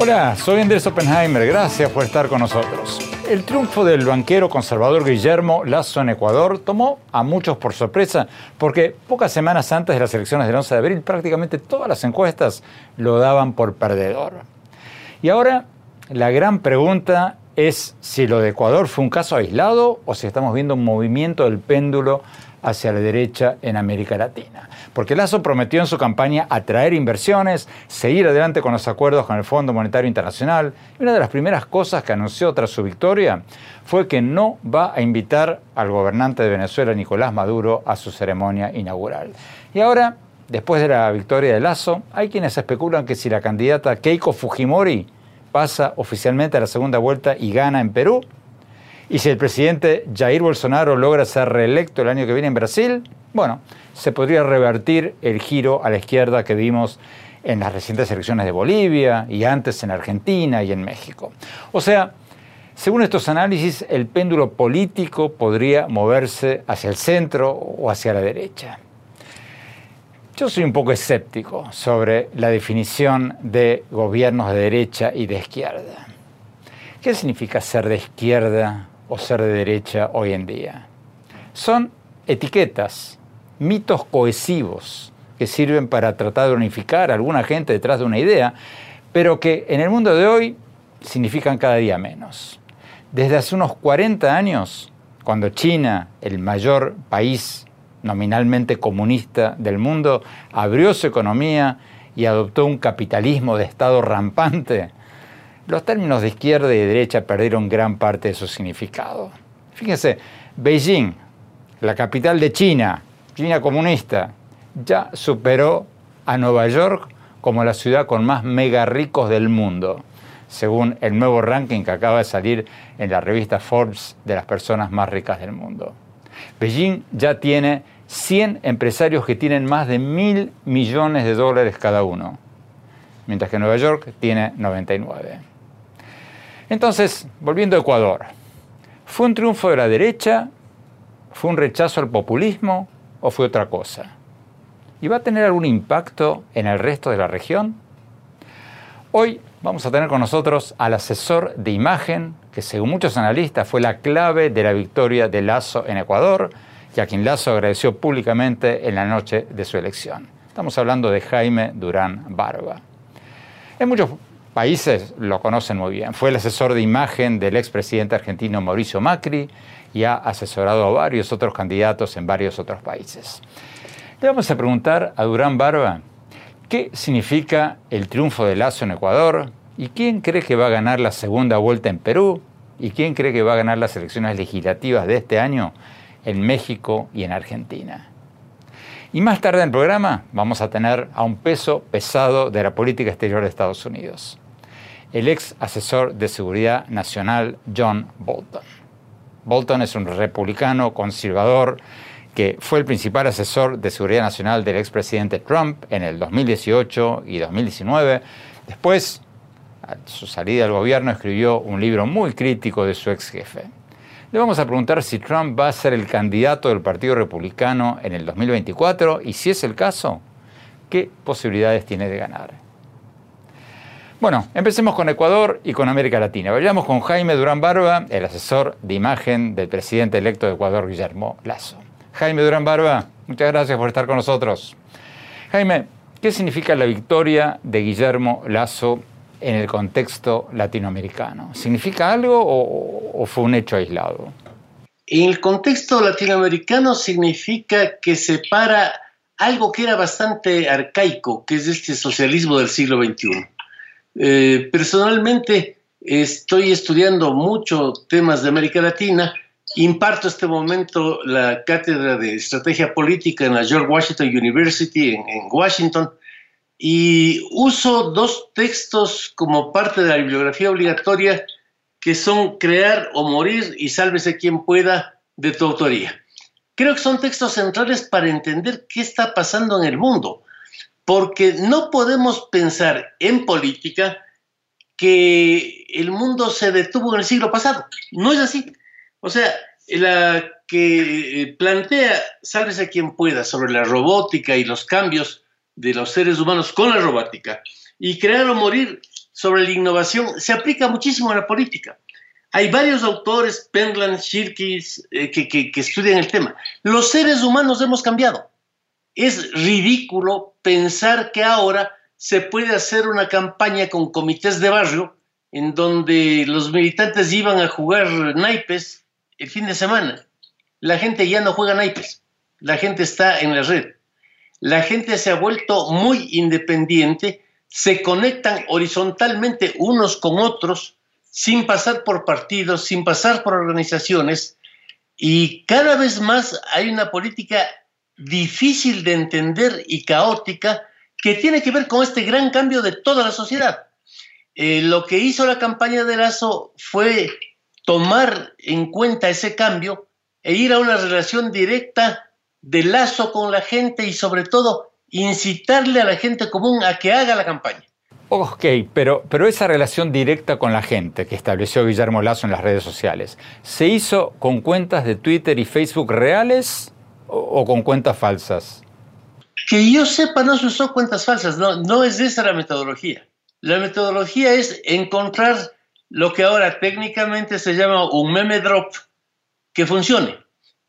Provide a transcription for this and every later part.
Hola, soy Andrés Oppenheimer. Gracias por estar con nosotros. El triunfo del banquero conservador Guillermo Lazo en Ecuador tomó a muchos por sorpresa porque pocas semanas antes de las elecciones del 11 de abril prácticamente todas las encuestas lo daban por perdedor. Y ahora la gran pregunta es si lo de Ecuador fue un caso aislado o si estamos viendo un movimiento del péndulo hacia la derecha en América Latina. Porque Lazo prometió en su campaña atraer inversiones, seguir adelante con los acuerdos con el Fondo Monetario Internacional. Y una de las primeras cosas que anunció tras su victoria fue que no va a invitar al gobernante de Venezuela, Nicolás Maduro, a su ceremonia inaugural. Y ahora, después de la victoria de Lazo, hay quienes especulan que si la candidata Keiko Fujimori pasa oficialmente a la segunda vuelta y gana en Perú, y si el presidente Jair Bolsonaro logra ser reelecto el año que viene en Brasil, bueno, se podría revertir el giro a la izquierda que vimos en las recientes elecciones de Bolivia y antes en Argentina y en México. O sea, según estos análisis, el péndulo político podría moverse hacia el centro o hacia la derecha. Yo soy un poco escéptico sobre la definición de gobiernos de derecha y de izquierda. ¿Qué significa ser de izquierda o ser de derecha hoy en día. Son etiquetas, mitos cohesivos que sirven para tratar de unificar a alguna gente detrás de una idea, pero que en el mundo de hoy significan cada día menos. Desde hace unos 40 años, cuando China, el mayor país nominalmente comunista del mundo, abrió su economía y adoptó un capitalismo de Estado rampante, los términos de izquierda y de derecha perdieron gran parte de su significado. Fíjense, Beijing, la capital de China, China comunista, ya superó a Nueva York como la ciudad con más mega ricos del mundo, según el nuevo ranking que acaba de salir en la revista Forbes de las personas más ricas del mundo. Beijing ya tiene 100 empresarios que tienen más de mil millones de dólares cada uno, mientras que Nueva York tiene 99. Entonces, volviendo a Ecuador, ¿fue un triunfo de la derecha? ¿Fue un rechazo al populismo? ¿O fue otra cosa? ¿Y va a tener algún impacto en el resto de la región? Hoy vamos a tener con nosotros al asesor de imagen, que según muchos analistas fue la clave de la victoria de Lazo en Ecuador, y a quien Lazo agradeció públicamente en la noche de su elección. Estamos hablando de Jaime Durán Barba. En muchos países lo conocen muy bien. Fue el asesor de imagen del expresidente argentino Mauricio Macri y ha asesorado a varios otros candidatos en varios otros países. Le vamos a preguntar a Durán Barba qué significa el triunfo de Lazo en Ecuador y quién cree que va a ganar la segunda vuelta en Perú y quién cree que va a ganar las elecciones legislativas de este año en México y en Argentina. Y más tarde en el programa vamos a tener a un peso pesado de la política exterior de Estados Unidos el ex asesor de seguridad nacional John Bolton. Bolton es un republicano conservador que fue el principal asesor de seguridad nacional del expresidente Trump en el 2018 y 2019. Después, a su salida del gobierno, escribió un libro muy crítico de su ex jefe. Le vamos a preguntar si Trump va a ser el candidato del Partido Republicano en el 2024 y si es el caso, ¿qué posibilidades tiene de ganar? Bueno, empecemos con Ecuador y con América Latina. Vayamos con Jaime Durán Barba, el asesor de imagen del presidente electo de Ecuador, Guillermo Lazo. Jaime Durán Barba, muchas gracias por estar con nosotros. Jaime, ¿qué significa la victoria de Guillermo Lazo en el contexto latinoamericano? ¿Significa algo o, o fue un hecho aislado? En el contexto latinoamericano significa que separa algo que era bastante arcaico, que es este socialismo del siglo XXI. Eh, personalmente estoy estudiando mucho temas de América Latina Imparto este momento la cátedra de estrategia política en la George Washington University en, en Washington y uso dos textos como parte de la bibliografía obligatoria que son Crear o Morir y Sálvese quien pueda de tu autoría. Creo que son textos centrales para entender qué está pasando en el mundo, porque no podemos pensar en política que el mundo se detuvo en el siglo pasado. No es así. O sea, la que plantea Sálvese quien pueda sobre la robótica y los cambios de los seres humanos con la robótica y crear o morir sobre la innovación se aplica muchísimo a la política. Hay varios autores, Penland, Shirkis, eh, que estudian el tema. Los seres humanos hemos cambiado. Es ridículo pensar que ahora se puede hacer una campaña con comités de barrio en donde los militantes iban a jugar naipes el fin de semana. La gente ya no juega naipes, la gente está en la red. La gente se ha vuelto muy independiente, se conectan horizontalmente unos con otros sin pasar por partidos, sin pasar por organizaciones, y cada vez más hay una política difícil de entender y caótica que tiene que ver con este gran cambio de toda la sociedad. Eh, lo que hizo la campaña de Lazo fue tomar en cuenta ese cambio e ir a una relación directa de Lazo con la gente y sobre todo incitarle a la gente común a que haga la campaña. Ok, pero, pero esa relación directa con la gente que estableció Guillermo Lazo en las redes sociales, ¿se hizo con cuentas de Twitter y Facebook reales o, con cuentas falsas? Que yo sepa, no se usó cuentas falsas, no, no es esa la metodología. La metodología es encontrar lo que ahora técnicamente se llama un meme drop que funcione.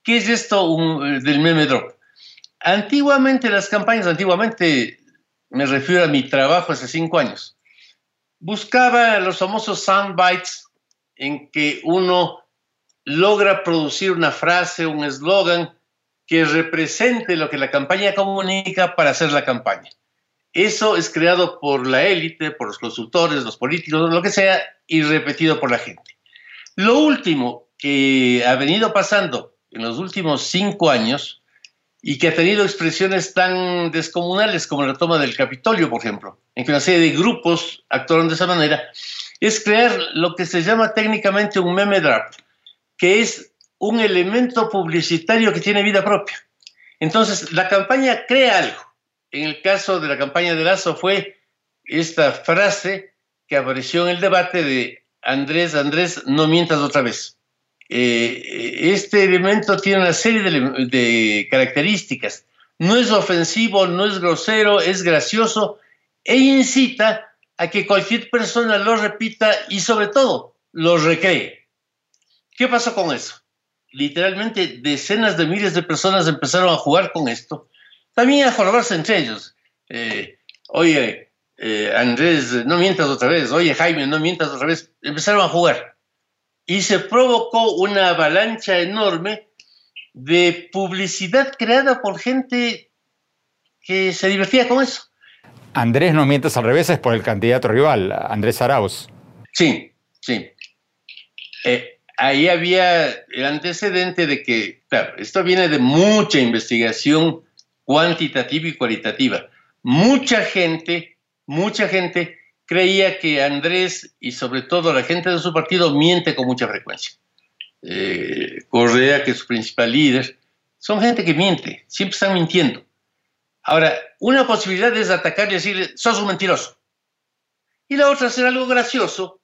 ¿Qué es esto del meme drop? Antiguamente las campañas, antiguamente me refiero a mi trabajo hace cinco años, buscaba los famosos soundbites en que uno logra producir una frase, un eslogan que represente lo que la campaña comunica para hacer la campaña. Eso es creado por la élite, por los consultores, los políticos, lo que sea, y repetido por la gente. Lo último que ha venido pasando en los últimos cinco años y que ha tenido expresiones tan descomunales como la toma del Capitolio, por ejemplo, en que una serie de grupos actuaron de esa manera, es crear lo que se llama técnicamente un meme draft, que es un elemento publicitario que tiene vida propia. Entonces, la campaña crea algo. En el caso de la campaña de Lazo fue esta frase que apareció en el debate de Andrés, Andrés, no mientas otra vez. Eh, este elemento tiene una serie de, características. No es ofensivo, no es grosero, es gracioso e incita a que cualquier persona lo repita y sobre todo lo recree. ¿Qué pasó con eso? Literalmente decenas de miles de personas empezaron a jugar con esto, también a jorobarse entre ellos. Eh, oye, eh, Andrés, no mientas otra vez, oye Jaime, no mientas otra vez. Empezaron a jugar y se provocó una avalancha enorme de publicidad creada por gente que se divertía con eso. Andrés, no mientas al revés, es por el candidato rival, Andrés Arauz. Sí, sí. Eh, ahí había el antecedente de que, claro, esto viene de mucha investigación cuantitativa y cualitativa. Mucha gente, mucha gente creía que Andrés y sobre todo la gente de su partido miente con mucha frecuencia. Eh, Correa, que es su principal líder, son gente que miente, siempre están mintiendo. Ahora, una posibilidad es atacar y decirle, sos un mentiroso. Y la otra, hacer algo gracioso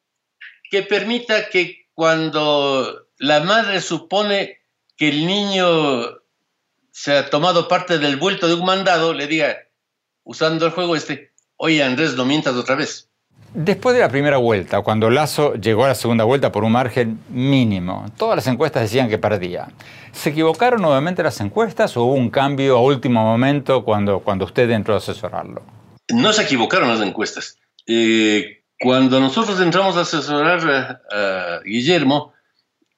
que permita que cuando la madre supone que el niño se ha tomado parte del vuelto de un mandado, le diga, usando el juego este, oye Andrés, no mientas otra vez. Después de la primera vuelta, cuando Lazo llegó a la segunda vuelta por un margen mínimo, todas las encuestas decían que perdía. ¿Se equivocaron nuevamente las encuestas o hubo un cambio a último momento cuando, cuando usted entró a asesorarlo? No se equivocaron las encuestas. Eh, cuando nosotros entramos a asesorar a, Guillermo,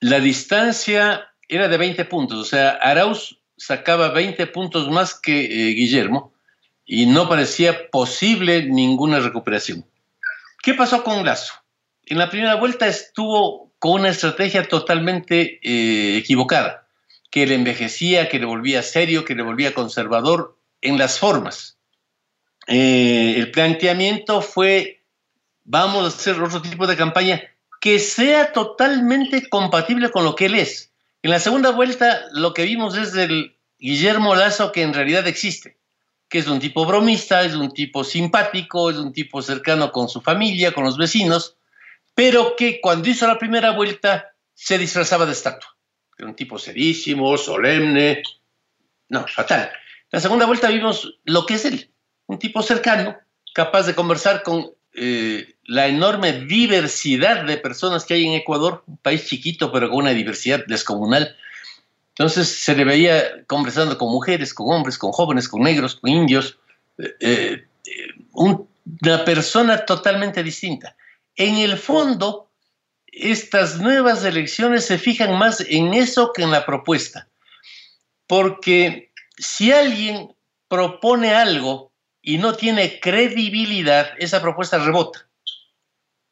la distancia era de 20 puntos, o sea, Arauz sacaba 20 puntos más que eh, Guillermo y no parecía posible ninguna recuperación. ¿Qué pasó con Lazo? En la primera vuelta estuvo con una estrategia totalmente eh, equivocada, que le envejecía, que le volvía serio, que le volvía conservador en las formas. Eh, el planteamiento fue, vamos a hacer otro tipo de campaña que sea totalmente compatible con lo que él es. En la segunda vuelta lo que vimos es el Guillermo Lazo que en realidad existe, que es un tipo bromista, es un tipo simpático, es un tipo cercano con su familia, con los vecinos, pero que cuando hizo la primera vuelta se disfrazaba de estatua. Era un tipo serísimo, solemne, no, fatal. La segunda vuelta vimos lo que es él, un tipo cercano, capaz de conversar con eh, la enorme diversidad de personas que hay en Ecuador, un país chiquito pero con una diversidad descomunal. Entonces se le veía conversando con mujeres, con hombres, con jóvenes, con negros, con indios, eh, eh, una persona totalmente distinta. En el fondo, estas nuevas elecciones se fijan más en eso que en la propuesta, porque si alguien propone algo y no tiene credibilidad, esa propuesta rebota.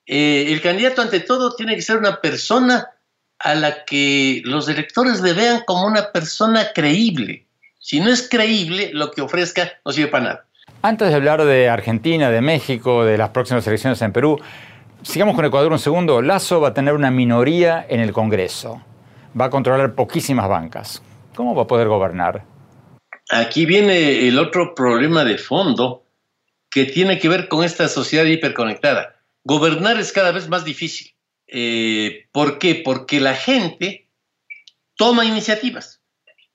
Eh, el candidato ante todo tiene que ser una persona a la que los electores le vean como una persona creíble. Si no es creíble, lo que ofrezca no sirve para nada. Antes de hablar de Argentina, de México, de las próximas elecciones en Perú, sigamos con Ecuador un segundo. Lazo va a tener una minoría en el Congreso. Va a controlar poquísimas bancas. ¿Cómo va a poder gobernar? Aquí viene el otro problema de fondo que tiene que ver con esta sociedad hiperconectada. Gobernar es cada vez más difícil. Eh, ¿Por qué? Porque la gente toma iniciativas,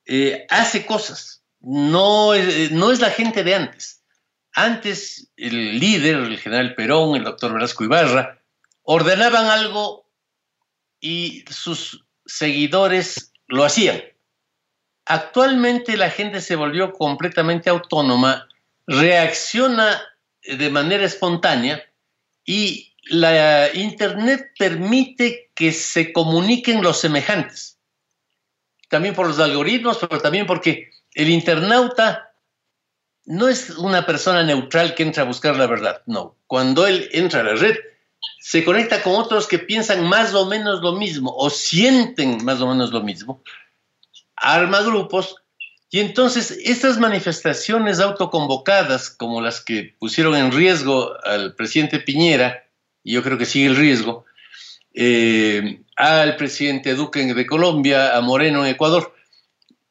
eh, hace cosas. No es, no es la gente de antes. Antes el líder, el general Perón, el doctor Velasco Ibarra, ordenaban algo y sus seguidores lo hacían. Actualmente la gente se volvió completamente autónoma, reacciona de manera espontánea y la Internet permite que se comuniquen los semejantes. También por los algoritmos, pero también porque el internauta no es una persona neutral que entra a buscar la verdad, no. Cuando él entra a la red, se conecta con otros que piensan más o menos lo mismo o sienten más o menos lo mismo arma grupos y entonces estas manifestaciones autoconvocadas, como las que pusieron en riesgo al presidente Piñera, y yo creo que sigue el riesgo, eh, al presidente Duque de Colombia, a Moreno en Ecuador,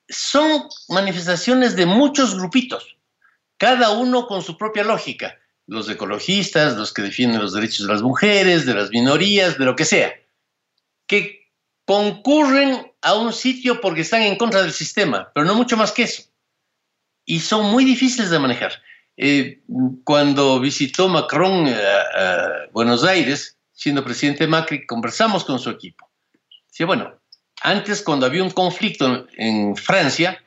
son manifestaciones de muchos grupitos, cada uno con su propia lógica, los ecologistas, los que defienden los derechos de las mujeres, de las minorías, de lo que sea, que concurren a un sitio porque están en contra del sistema, pero no mucho más que eso. Y son muy difíciles de manejar. Eh, cuando visitó Macron eh, a, Buenos Aires, siendo presidente Macri, conversamos con su equipo. Decía, bueno, antes cuando había un conflicto en Francia,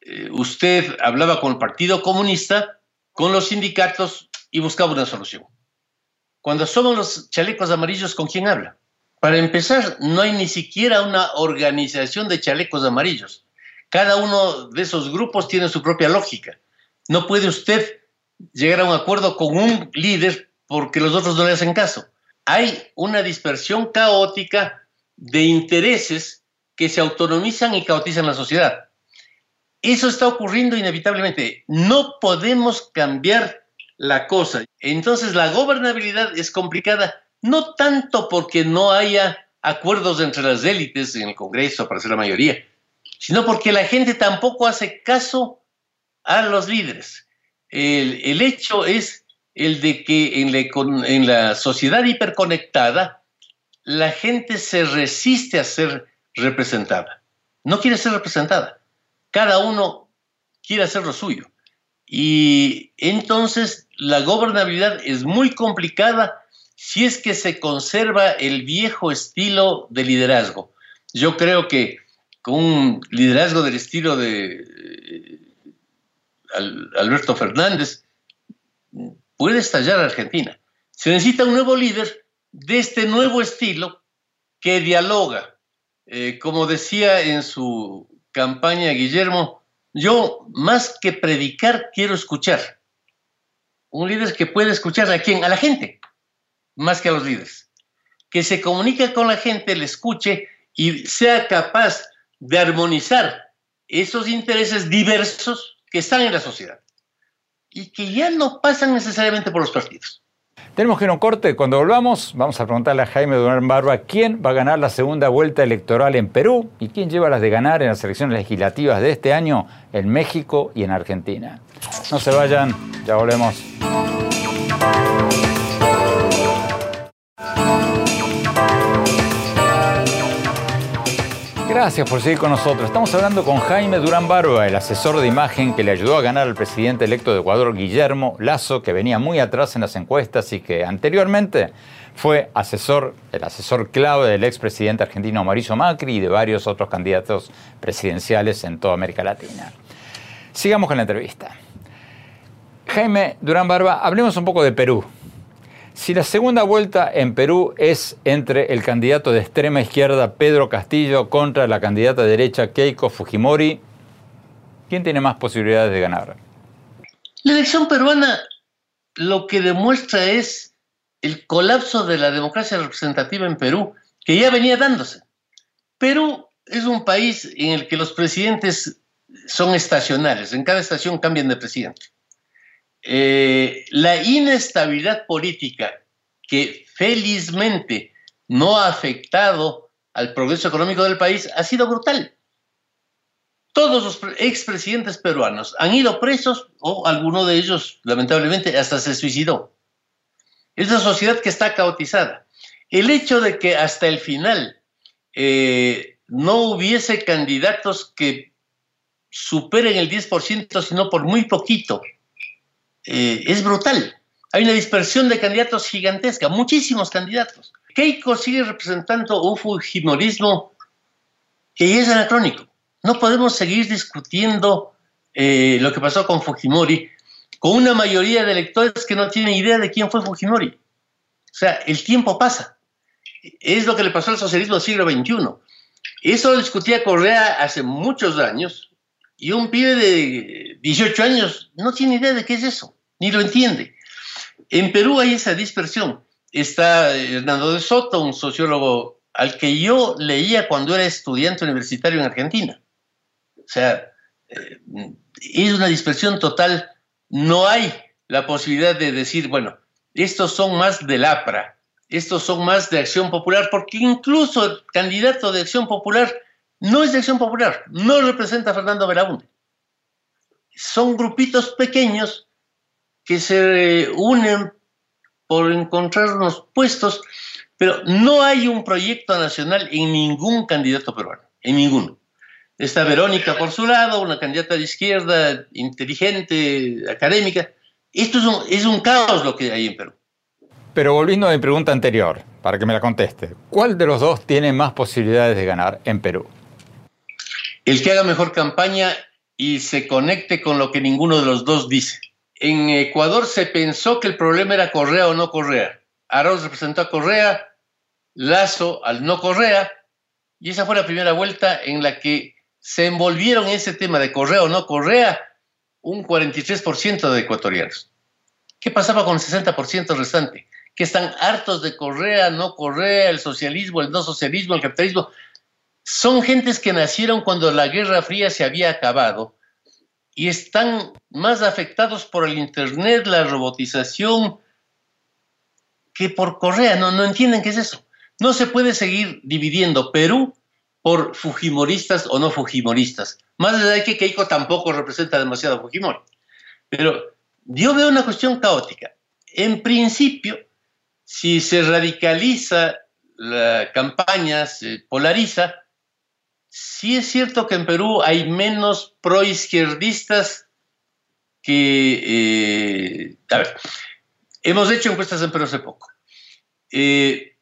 eh, usted hablaba con el Partido Comunista, con los sindicatos y buscaba una solución. Cuando somos los chalecos amarillos, ¿con quién habla? Para empezar, no hay ni siquiera una organización de chalecos amarillos. Cada uno de esos grupos tiene su propia lógica. No puede usted llegar a un acuerdo con un líder porque los otros no le hacen caso. Hay una dispersión caótica de intereses que se autonomizan y caotizan la sociedad. Eso está ocurriendo inevitablemente. No podemos cambiar la cosa. Entonces la gobernabilidad es complicada no tanto porque no haya acuerdos entre las élites en el Congreso para ser la mayoría, sino porque la gente tampoco hace caso a los líderes. El, hecho es el de que en la, en la sociedad hiperconectada la gente se resiste a ser representada. No quiere ser representada. Cada uno quiere hacer lo suyo. Y entonces la gobernabilidad es muy complicada si es que se conserva el viejo estilo de liderazgo. Yo creo que con un liderazgo del estilo de Alberto Fernández puede estallar Argentina. Se necesita un nuevo líder de este nuevo estilo que dialoga. Eh, como decía en su campaña Guillermo, yo más que predicar quiero escuchar. Un líder que puede escuchar a quién? A la gente más que a los líderes. que se comunique con la gente, le escuche y sea capaz de armonizar esos intereses diversos que están en la sociedad y que ya no pasan necesariamente por los partidos. Tenemos que ir a un corte. Cuando volvamos, vamos a preguntarle a Jaime Durán Barba quién va a ganar la segunda vuelta electoral en Perú y quién lleva las de ganar en las elecciones legislativas de este año en México y en Argentina. No se vayan, ya volvemos. Gracias por seguir con nosotros. Estamos hablando con Jaime Durán Barba, el asesor de imagen que le ayudó a ganar al presidente electo de Ecuador, Guillermo Lazo, que venía muy atrás en las encuestas y que anteriormente fue asesor, el asesor clave del expresidente argentino Mauricio Macri y de varios otros candidatos presidenciales en toda América Latina. Sigamos con la entrevista. Jaime Durán Barba, hablemos un poco de Perú. Si la segunda vuelta en Perú es entre el candidato de extrema izquierda Pedro Castillo contra la candidata derecha Keiko Fujimori, ¿quién tiene más posibilidades de ganar? La elección peruana lo que demuestra es el colapso de la democracia representativa en Perú, que ya venía dándose. Perú es un país en el que los presidentes son estacionales, en cada estación cambian de presidente. Eh, la inestabilidad política que felizmente no ha afectado al progreso económico del país ha sido brutal. Todos los expresidentes peruanos han ido presos o alguno de ellos, lamentablemente, hasta se suicidó. Es una sociedad que está caotizada. El hecho de que hasta el final eh, no hubiese candidatos que superen el 10%, sino por muy poquito, eh, es brutal. Hay una dispersión de candidatos gigantesca, muchísimos candidatos. Keiko sigue representando un fujimorismo que es anacrónico. No podemos seguir discutiendo eh, lo que pasó con Fujimori con una mayoría de electores que no tienen idea de quién fue Fujimori. O sea, el tiempo pasa. Es lo que le pasó al socialismo del siglo XXI. Eso lo discutía Correa hace muchos años y un pibe de 18 años no tiene idea de qué es eso ni lo entiende. En Perú hay esa dispersión. Está Hernando de Soto, un sociólogo al que yo leía cuando era estudiante universitario en Argentina. O sea, eh, es una dispersión total. No hay la posibilidad de decir, bueno, estos son más del APRA, estos son más de Acción Popular, porque incluso el candidato de Acción Popular no es de Acción Popular, no representa a Fernando Belaúnde. Son grupitos pequeños que se unen por encontrar unos puestos, pero no hay un proyecto nacional en ningún candidato peruano, en ninguno. Está Verónica por su lado, una candidata de izquierda, inteligente, académica. Esto es un, es un caos lo que hay en Perú. Pero volviendo a mi pregunta anterior, para que me la conteste, ¿cuál de los dos tiene más posibilidades de ganar en Perú? El que haga mejor campaña y se conecte con lo que ninguno de los dos dice en Ecuador se pensó que el problema era Correa o no Correa. Arauz representó a Correa, Lazo al no Correa, y esa fue la primera vuelta en la que se envolvieron en ese tema de Correa o no Correa un 43% de ecuatorianos. ¿Qué pasaba con el 60% restante? Que están hartos de Correa, no Correa, el socialismo, el no socialismo, el capitalismo. Son gentes que nacieron cuando la Guerra Fría se había acabado y están más afectados por el Internet, la robotización, que por Correa. No, no entienden qué es eso. No se puede seguir dividiendo Perú por fujimoristas o no fujimoristas. Más allá de que Keiko tampoco representa demasiado Fujimori. Pero yo veo una cuestión caótica. En principio, si se radicaliza la campaña, se polariza, sí es cierto que en Perú hay menos proizquierdistas que... Eh, a ver, hemos hecho encuestas en Perú hace poco. Eh,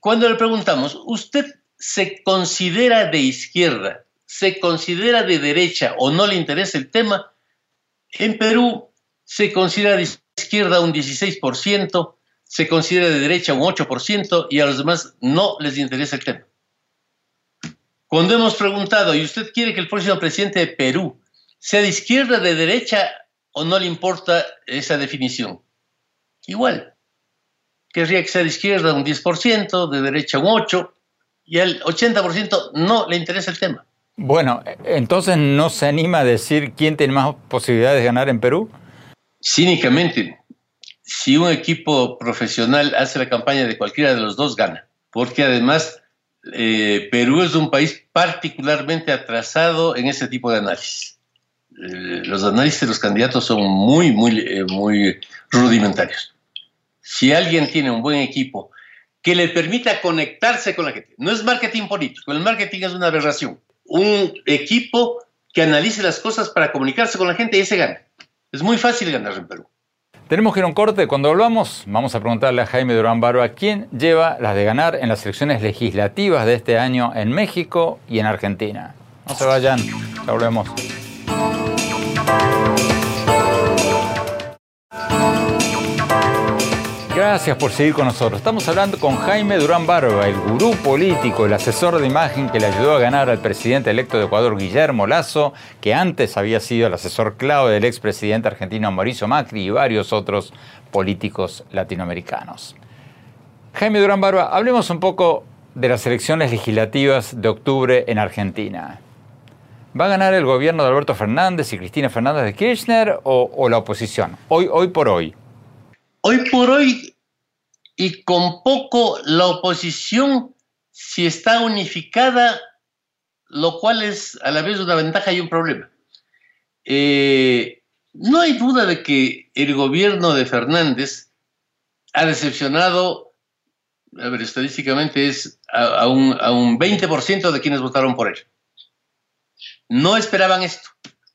cuando le preguntamos, ¿usted se considera de izquierda, se considera de derecha o no le interesa el tema? En Perú se considera de izquierda un 16%, se considera de derecha un 8% y a los demás no les interesa el tema. Cuando hemos preguntado, ¿y usted quiere que el próximo presidente de Perú sea de izquierda, de derecha o no le importa esa definición? Igual. querría que sea de izquierda un 10%, de derecha un 8%, y al 80% no le interesa el tema. Bueno, entonces no se anima a decir quién tiene más posibilidades de ganar en Perú. Cínicamente, si un equipo profesional hace la campaña de cualquiera de los dos, gana. Porque además eh, Perú es un país particularmente atrasado en ese tipo de análisis. Eh, los análisis de los candidatos son muy, muy, eh, muy rudimentarios. Si alguien tiene un buen equipo que le permita conectarse con la gente, no es marketing político, el marketing es una aberración. Un equipo que analice las cosas para comunicarse con la gente y ese gana. Es muy fácil ganar en Perú. Tenemos que ir a un corte. Cuando volvamos, vamos a preguntarle a Jaime Durán Barba quién lleva las de ganar en las elecciones legislativas de este año en México y en Argentina. No se vayan, ya volvemos. Gracias por seguir con nosotros. Estamos hablando con Jaime Durán Barba, el gurú político, el asesor de imagen que le ayudó a ganar al presidente electo de Ecuador, Guillermo Lazo, que antes había sido el asesor clave del expresidente argentino Mauricio Macri y varios otros políticos latinoamericanos. Jaime Durán Barba, hablemos un poco de las elecciones legislativas de octubre en Argentina. ¿Va a ganar el gobierno de Alberto Fernández y Cristina Fernández de Kirchner o, o la oposición? Hoy, hoy por hoy. Hoy por hoy, y con poco, la oposición, si está unificada, lo cual es a la vez una ventaja y un problema. Eh, no hay duda de que el gobierno de Fernández ha decepcionado, a ver, estadísticamente es un, a un 20% de quienes votaron por él. No esperaban esto.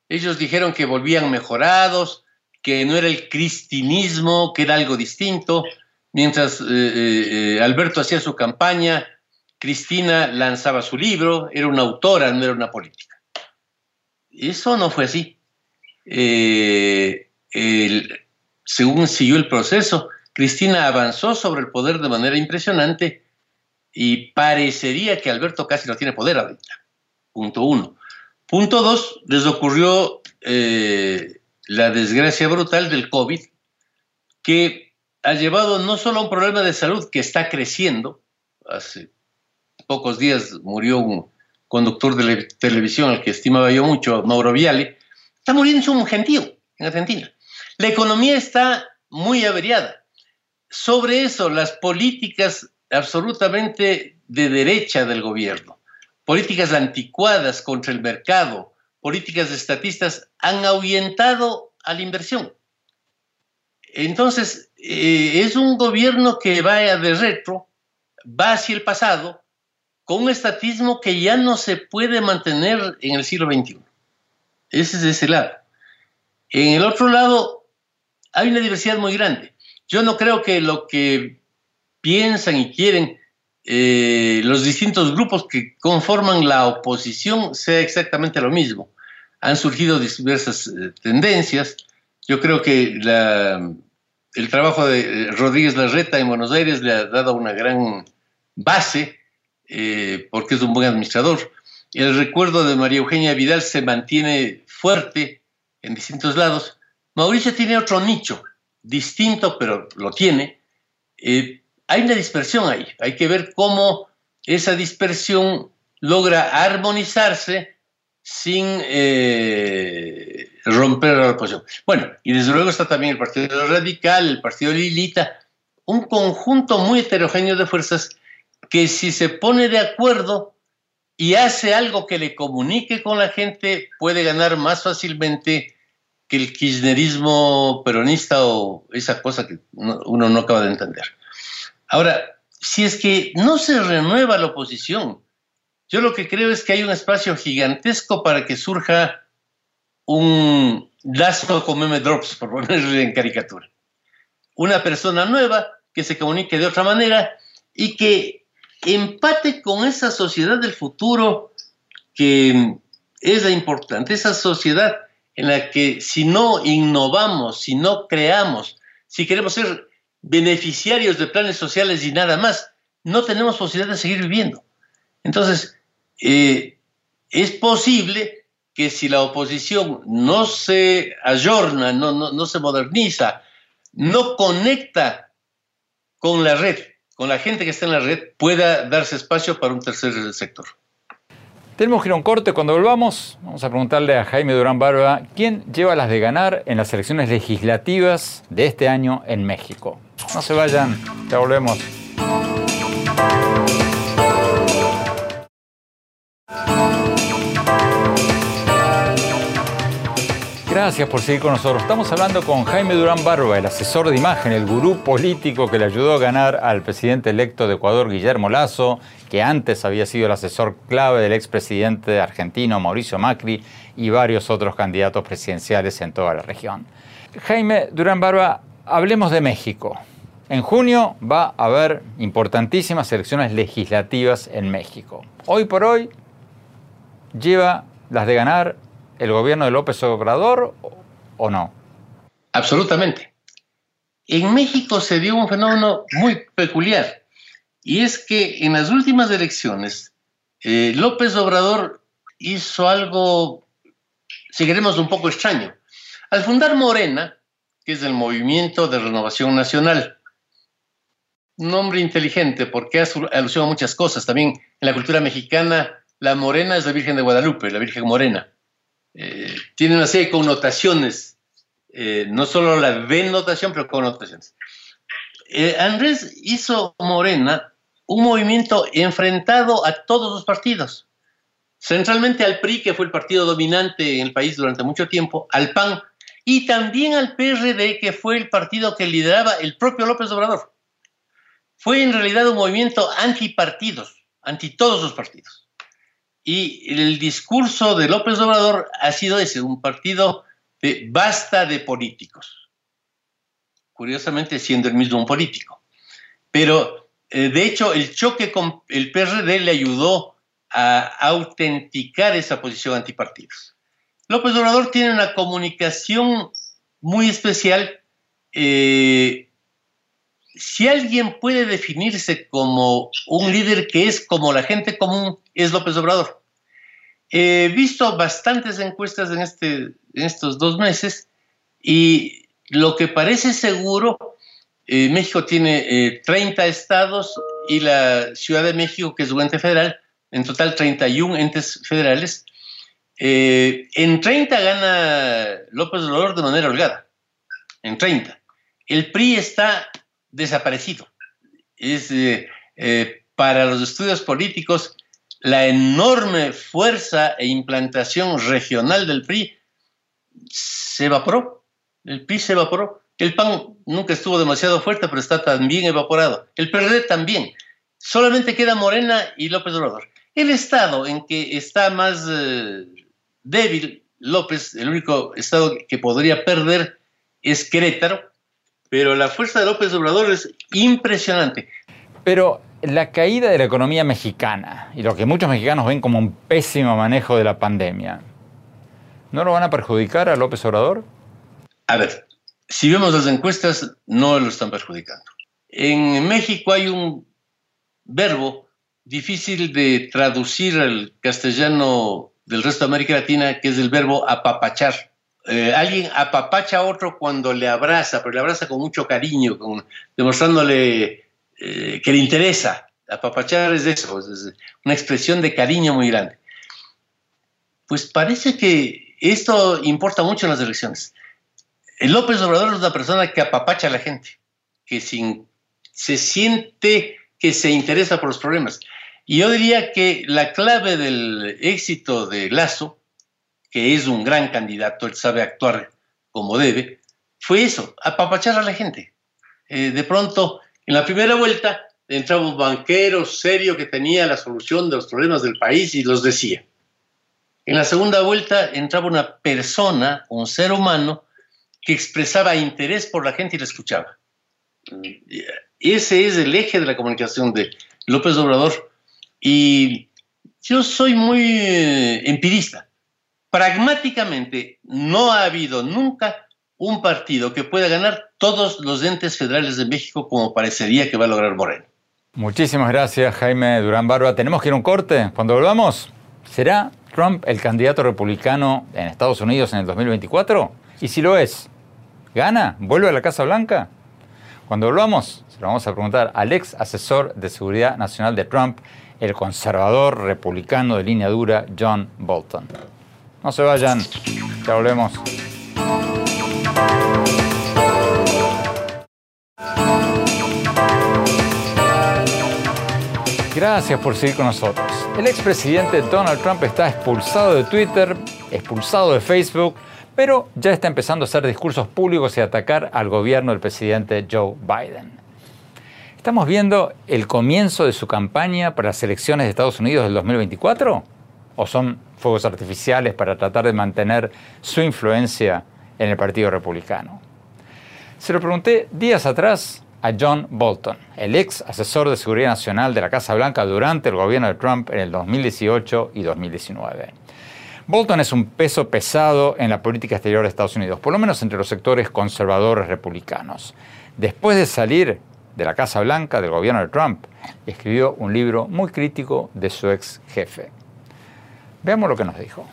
Ellos dijeron que volvían mejorados, que no era el cristinismo, que era algo distinto. Mientras eh, eh, eh, Alberto hacía su campaña, Cristina lanzaba su libro, era una autora, no era una política. Eso no fue así. según siguió el proceso, Cristina avanzó sobre el poder de manera impresionante y parecería que Alberto casi no tiene poder ahorita. Punto uno. Punto dos, les ocurrió la desgracia brutal del COVID, que ha llevado no solo a un problema de salud que está creciendo, hace pocos días murió un conductor de televisión al que estimaba yo mucho, Mauro Viale, está muriendo un gentío en Argentina. La economía está muy averiada. Sobre eso, las políticas absolutamente de derecha del gobierno, políticas anticuadas contra el mercado, políticas estatistas han ahuyentado a la inversión. Entonces, eh, es un gobierno que va de retro, va hacia el pasado, con un estatismo que ya no se puede mantener en el siglo XXI. Ese es ese lado. En el otro lado, hay una diversidad muy grande. Yo no creo que lo que piensan y quieren eh, los distintos grupos que conforman la oposición sea exactamente lo mismo han surgido diversas eh, tendencias. Yo creo que el trabajo de eh, Rodríguez Larreta en Buenos Aires le ha dado una gran base, porque es un buen administrador. El recuerdo de María Eugenia Vidal se mantiene fuerte en distintos lados. Mauricio tiene otro nicho, distinto, pero lo tiene. Hay una dispersión ahí. Hay que ver cómo esa dispersión logra armonizarse sin eh, romper la oposición. Bueno, y desde luego está también el Partido Radical, el Partido Lilita, un conjunto muy heterogéneo de fuerzas que si se pone de acuerdo y hace algo que le comunique con la gente, puede ganar más fácilmente que el kirchnerismo peronista o esa cosa que uno no acaba de entender. Ahora, si es que no se renueva la oposición, yo lo que creo es que hay un espacio gigantesco para que surja un lazo con meme drops, por ponerle en caricatura. Una persona nueva que se comunique de otra manera y que empate con esa sociedad del futuro que es la importante, esa sociedad en la que si no innovamos, si no creamos, si queremos ser beneficiarios de planes sociales y nada más, no tenemos posibilidad de seguir viviendo. Entonces, eh, es posible que si la oposición no se ayorna, no, no, se moderniza, no conecta con la red, con la gente que está en la red, pueda darse espacio para un tercer sector. Tenemos que ir a un corte. Cuando volvamos, vamos a preguntarle a Jaime Durán Barba quién lleva las de ganar en las elecciones legislativas de este año en México. No se vayan, ya volvemos. Gracias por seguir con nosotros. Estamos hablando con Jaime Durán Barba, el asesor de imagen, el gurú político que le ayudó a ganar al presidente electo de Ecuador, Guillermo Lazo, que antes había sido el asesor clave del expresidente argentino Mauricio Macri y varios otros candidatos presidenciales en toda la región. Jaime Durán Barba, hablemos de México. En junio va a haber importantísimas elecciones legislativas en México. Hoy por hoy lleva las de ganar el gobierno de López Obrador o no? Absolutamente. En México se dio un fenómeno muy peculiar y es que en las últimas elecciones eh, López Obrador hizo algo, si queremos, un poco extraño. Al fundar Morena, que es el Movimiento de Renovación Nacional, un nombre inteligente porque hace alusión a muchas cosas. También en la cultura mexicana, la morena es la Virgen de Guadalupe, la Virgen Morena. Eh, tiene una serie de connotaciones, eh, no solo la denotación, pero connotaciones. Eh, Andrés hizo Morena un movimiento enfrentado a todos los partidos, centralmente al PRI, que fue el partido dominante en el país durante mucho tiempo, al PAN y también al PRD, que fue el partido que lideraba el propio López Obrador. Fue en realidad un movimiento antipartidos, anti todos los partidos. Y el discurso de López Obrador ha sido ese, un partido de basta de políticos. Curiosamente siendo el mismo un político. Pero eh, de hecho el choque con el PRD le ayudó a autenticar esa posición antipartidos. López Obrador tiene una comunicación muy especial. Eh, si alguien puede definirse como un líder que es como la gente común, es López Obrador. He visto bastantes encuestas en, este, en estos dos meses y lo que parece seguro, eh, México tiene 30 eh, estados y la Ciudad de México, que es un ente federal, en total 31 entes federales. Eh, en 30 gana López Obrador de manera holgada, en 30. El PRI está desaparecido. Es para los estudios políticos la enorme fuerza e implantación regional del PRI se evaporó. El PRI se evaporó. El PAN nunca estuvo demasiado fuerte, pero está también evaporado. El PRD también. Solamente queda Morena y López Obrador. El estado en que está más eh, débil López, el único estado que podría perder es Querétaro, pero la fuerza de López Obrador es impresionante. Pero la caída de la economía mexicana y lo que muchos mexicanos ven como un pésimo manejo de la pandemia, ¿no lo van a perjudicar a López Obrador? A ver, si vemos las encuestas, no lo están perjudicando. En México hay un verbo difícil de traducir al castellano del resto de América Latina, que es el verbo apapachar. Eh, alguien apapacha a otro cuando le abraza, pero le abraza con mucho cariño, demostrándole eh, que le interesa. Apapachar es eso, es una expresión de cariño muy grande. Pues parece que esto importa mucho en las elecciones. El López Obrador es una persona que apapacha a la gente, que se siente que se interesa por los problemas. Y yo diría que la clave del éxito de Lazo, que es un gran candidato, él sabe actuar como debe, fue eso, apapachar a la gente. Eh, de pronto en la primera vuelta entraba un banquero serio que tenía la solución de los problemas del país y los decía. En la segunda vuelta entraba una persona, un ser humano, que expresaba interés por la gente y la escuchaba. Ese es el eje de la comunicación de López Obrador. Y yo soy muy eh, empirista. Pragmáticamente, no ha habido nunca un partido que pueda ganar todos los entes federales de México como parecería que va a lograr Moreno. Muchísimas gracias, Jaime Durán Barba. Tenemos que ir a un corte. Cuando volvamos, ¿será Trump el candidato republicano en Estados Unidos en el 2024? Y si lo es, ¿gana? ¿Vuelve a la Casa Blanca? Cuando volvamos, Se lo vamos a preguntar al ex asesor de seguridad nacional de Trump, el conservador republicano de línea dura, John Bolton. No se vayan, ya volvemos. Gracias por seguir con nosotros. El expresidente Donald Trump está expulsado de Twitter, expulsado de Facebook, pero ya está empezando a hacer discursos públicos y atacar al gobierno del presidente Joe Biden. ¿Estamos viendo el comienzo de su campaña para las elecciones de Estados Unidos del 2024? ¿O son fuegos artificiales para tratar de mantener su influencia en el Partido Republicano? Se lo pregunté días atrás a John Bolton, el ex asesor de seguridad nacional de la Casa Blanca durante el gobierno de Trump en el 2018 y 2019. Bolton es un peso pesado en la política exterior de Estados Unidos, por lo menos entre los sectores conservadores republicanos. Después de salir de la Casa Blanca del gobierno de Trump, escribió un libro muy crítico de su ex jefe. Veamos lo que nos dijo.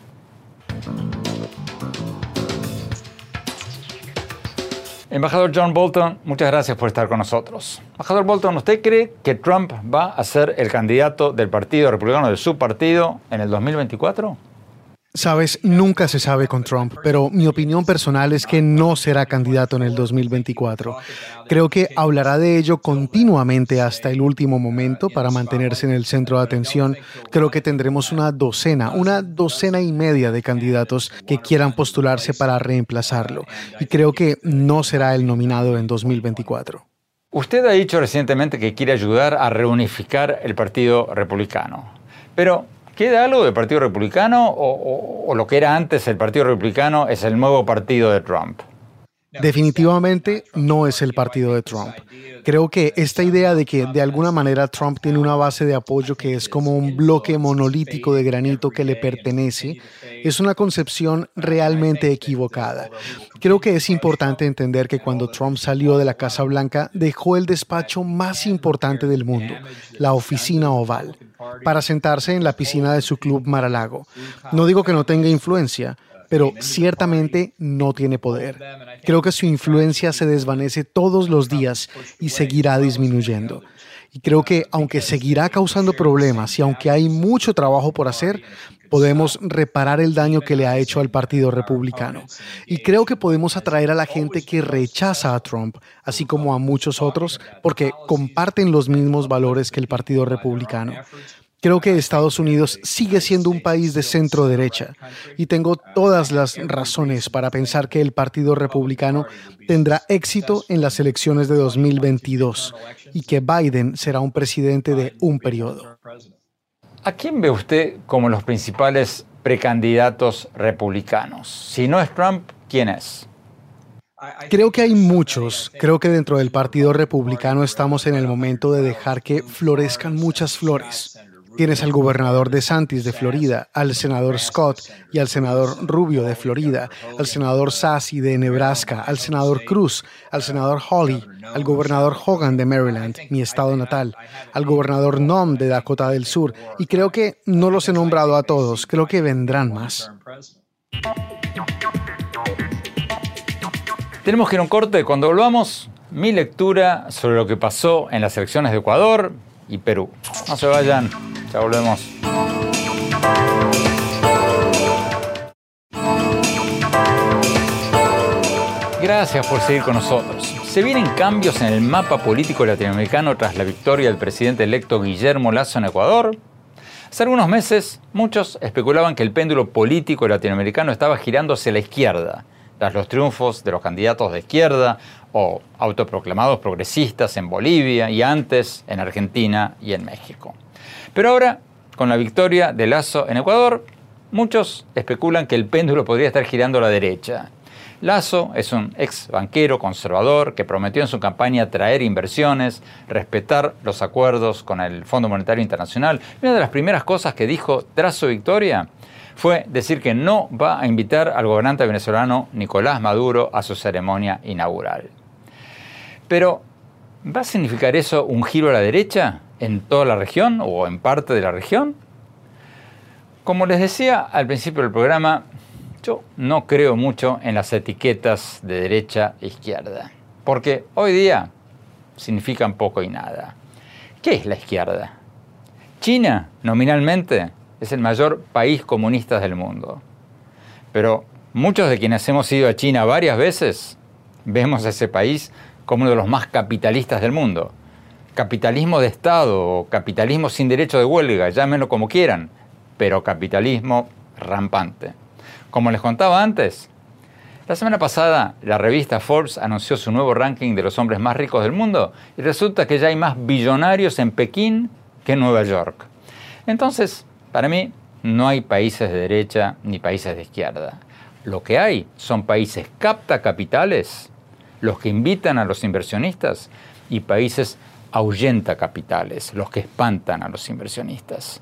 Embajador John Bolton, muchas gracias por estar con nosotros. Embajador Bolton, ¿usted cree que Trump va a ser el candidato del Partido Republicano de su partido en el 2024? Sabes, nunca se sabe con Trump, pero mi opinión personal es que no será candidato en el 2024. Creo que hablará de ello continuamente hasta el último momento para mantenerse en el centro de atención. Creo que tendremos una docena, una docena y media de candidatos que quieran postularse para reemplazarlo. Y creo que no será el nominado en 2024. Usted ha dicho recientemente que quiere ayudar a reunificar el Partido Republicano. Pero ¿Queda algo del Partido Republicano o, lo que era antes el Partido Republicano es el nuevo partido de Trump? Definitivamente no es el partido de Trump. Creo que esta idea de que de alguna manera Trump tiene una base de apoyo que es como un bloque monolítico de granito que le pertenece es una concepción realmente equivocada. Creo que es importante entender que cuando Trump salió de la Casa Blanca dejó el despacho más importante del mundo, la oficina oval, para sentarse en la piscina de su club Mar-a-Lago. No digo que no tenga influencia, pero ciertamente no tiene poder. Creo que su influencia se desvanece todos los días y seguirá disminuyendo. Y creo que aunque seguirá causando problemas y aunque hay mucho trabajo por hacer, podemos reparar el daño que le ha hecho al Partido Republicano. Y creo que podemos atraer a la gente que rechaza a Trump, así como a muchos otros, porque comparten los mismos valores que el Partido Republicano. Creo que Estados Unidos sigue siendo un país de centro derecha y tengo todas las razones para pensar que el Partido Republicano tendrá éxito en las elecciones de 2022 y que Biden será un presidente de un periodo. ¿A quién ve usted como los principales precandidatos republicanos? Si no es Trump, ¿quién es? Creo que hay muchos. Creo que dentro del Partido Republicano estamos en el momento de dejar que florezcan muchas flores. Tienes al gobernador de Santis de Florida, al senador Scott y al senador Rubio de Florida, al senador Sassy de Nebraska, al senador Cruz, al senador Hawley, al gobernador Hogan de Maryland, mi estado natal, al gobernador Nom de Dakota del Sur, y creo que no los he nombrado a todos, creo que vendrán más. Tenemos que ir a un corte. Cuando volvamos, mi lectura sobre lo que pasó en las elecciones de Ecuador y Perú. No se vayan. Ya volvemos. Gracias por seguir con nosotros. Se vienen cambios en el mapa político latinoamericano tras la victoria del presidente electo Guillermo Lazo en Ecuador. Hace algunos meses, muchos especulaban que el péndulo político latinoamericano estaba girando hacia la izquierda, tras los triunfos de los candidatos de izquierda o autoproclamados progresistas en Bolivia y antes en Argentina y en México. Pero ahora, con la victoria de Lazo en Ecuador, muchos especulan que el péndulo podría estar girando a la derecha. Lazo es un ex banquero conservador que prometió en su campaña traer inversiones, respetar los acuerdos con el Fondo Monetario Internacional. una de las primeras cosas que dijo tras su victoria fue decir que no va a invitar al gobernante venezolano Nicolás Maduro a su ceremonia inaugural. Pero, ¿va a significar eso un giro a la derecha? en toda la región o en parte de la región? Como les decía al principio del programa, yo no creo mucho en las etiquetas de derecha e izquierda, porque hoy día significan poco y nada. ¿Qué es la izquierda? China, nominalmente, es el mayor país comunista del mundo. Pero muchos de quienes hemos ido a China varias veces vemos a ese país como uno de los más capitalistas del mundo. Capitalismo de Estado o capitalismo sin derecho de huelga, llámenlo como quieran, pero capitalismo rampante. Como les contaba antes, la semana pasada la revista Forbes anunció su nuevo ranking de los hombres más ricos del mundo y resulta que ya hay más billonarios en Pekín que en Nueva York. Entonces, para mí, no hay países de derecha ni países de izquierda. Lo que hay son países capta capitales, los que invitan a los inversionistas, y países ahuyenta capitales, los que espantan a los inversionistas.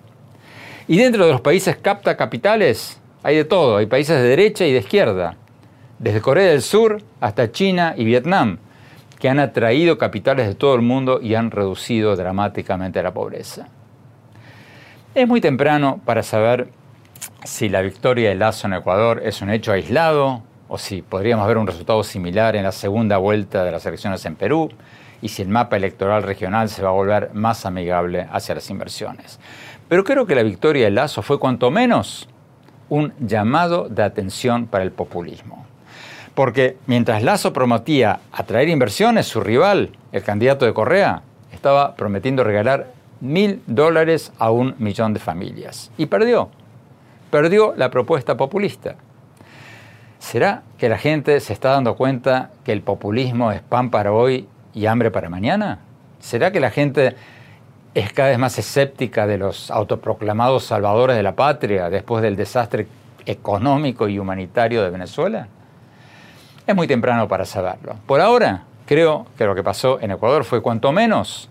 Y dentro de los países capta capitales hay de todo, hay países de derecha y de izquierda, desde Corea del Sur hasta China y Vietnam, que han atraído capitales de todo el mundo y han reducido dramáticamente la pobreza. Es muy temprano para saber si la victoria de Lazo en Ecuador es un hecho aislado o si podríamos ver un resultado similar en la segunda vuelta de las elecciones en Perú y si el mapa electoral regional se va a volver más amigable hacia las inversiones. Pero creo que la victoria de Lazo fue cuanto menos un llamado de atención para el populismo. Porque mientras Lazo prometía atraer inversiones, su rival, el candidato de Correa, estaba prometiendo regalar mil dólares a un millón de familias. Y perdió. Perdió la propuesta populista. ¿Será que la gente se está dando cuenta que el populismo es pan para hoy y hambre para mañana? ¿Será que la gente es cada vez más escéptica de los autoproclamados salvadores de la patria después del desastre económico y humanitario de Venezuela? Es muy temprano para saberlo. Por ahora, creo que lo que pasó en Ecuador fue cuanto menos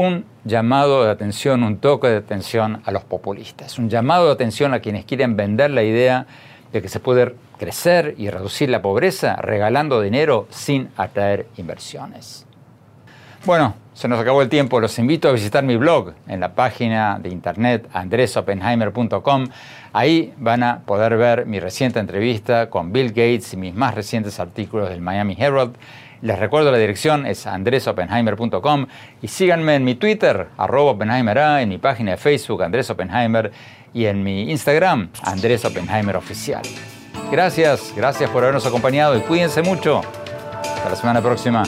un llamado de atención, un toque de atención a los populistas, un llamado de atención a quienes quieren vender la idea de que se puede crecer y reducir la pobreza regalando dinero sin atraer inversiones. Bueno, se nos acabó el tiempo. Los invito a visitar mi blog en la página de internet andresopenheimer.com. Ahí van a poder ver mi reciente entrevista con Bill Gates y mis más recientes artículos del Miami Herald. Les recuerdo la dirección es andresopenheimer.com y síganme en mi Twitter, arroba en mi página de Facebook, Andrés Oppenheimer, y en mi Instagram, Andrés Oppenheimer Oficial. Gracias, gracias por habernos acompañado y cuídense mucho. Hasta la semana próxima.